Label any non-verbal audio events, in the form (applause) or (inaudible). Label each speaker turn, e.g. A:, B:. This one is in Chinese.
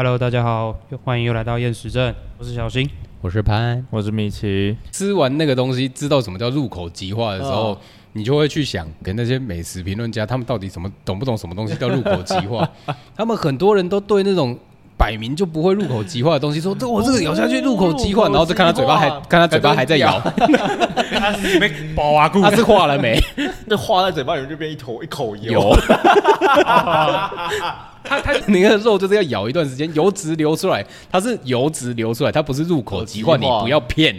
A: Hello，大家好，欢迎又来到厌食症。我是小新，
B: 我是潘，
C: 我是米奇。
B: 吃完那个东西，知道什么叫入口即化的时候，哦、你就会去想，给那些美食评论家，他们到底什么懂不懂什么东西叫入口即化？(laughs) 他们很多人都对那种摆明就不会入口即化的东西说，这我这个咬下去入口即化，然后再看他嘴巴还看他嘴巴还在咬，
C: 他是没包啊？
B: 他是化了没？(laughs)
C: 那化在嘴巴里面就变一坨一口油。
B: 它它 (laughs) 那个肉就是要咬一段时间，油脂流出来，它是油脂流出来，它不是入口即化，你不要骗。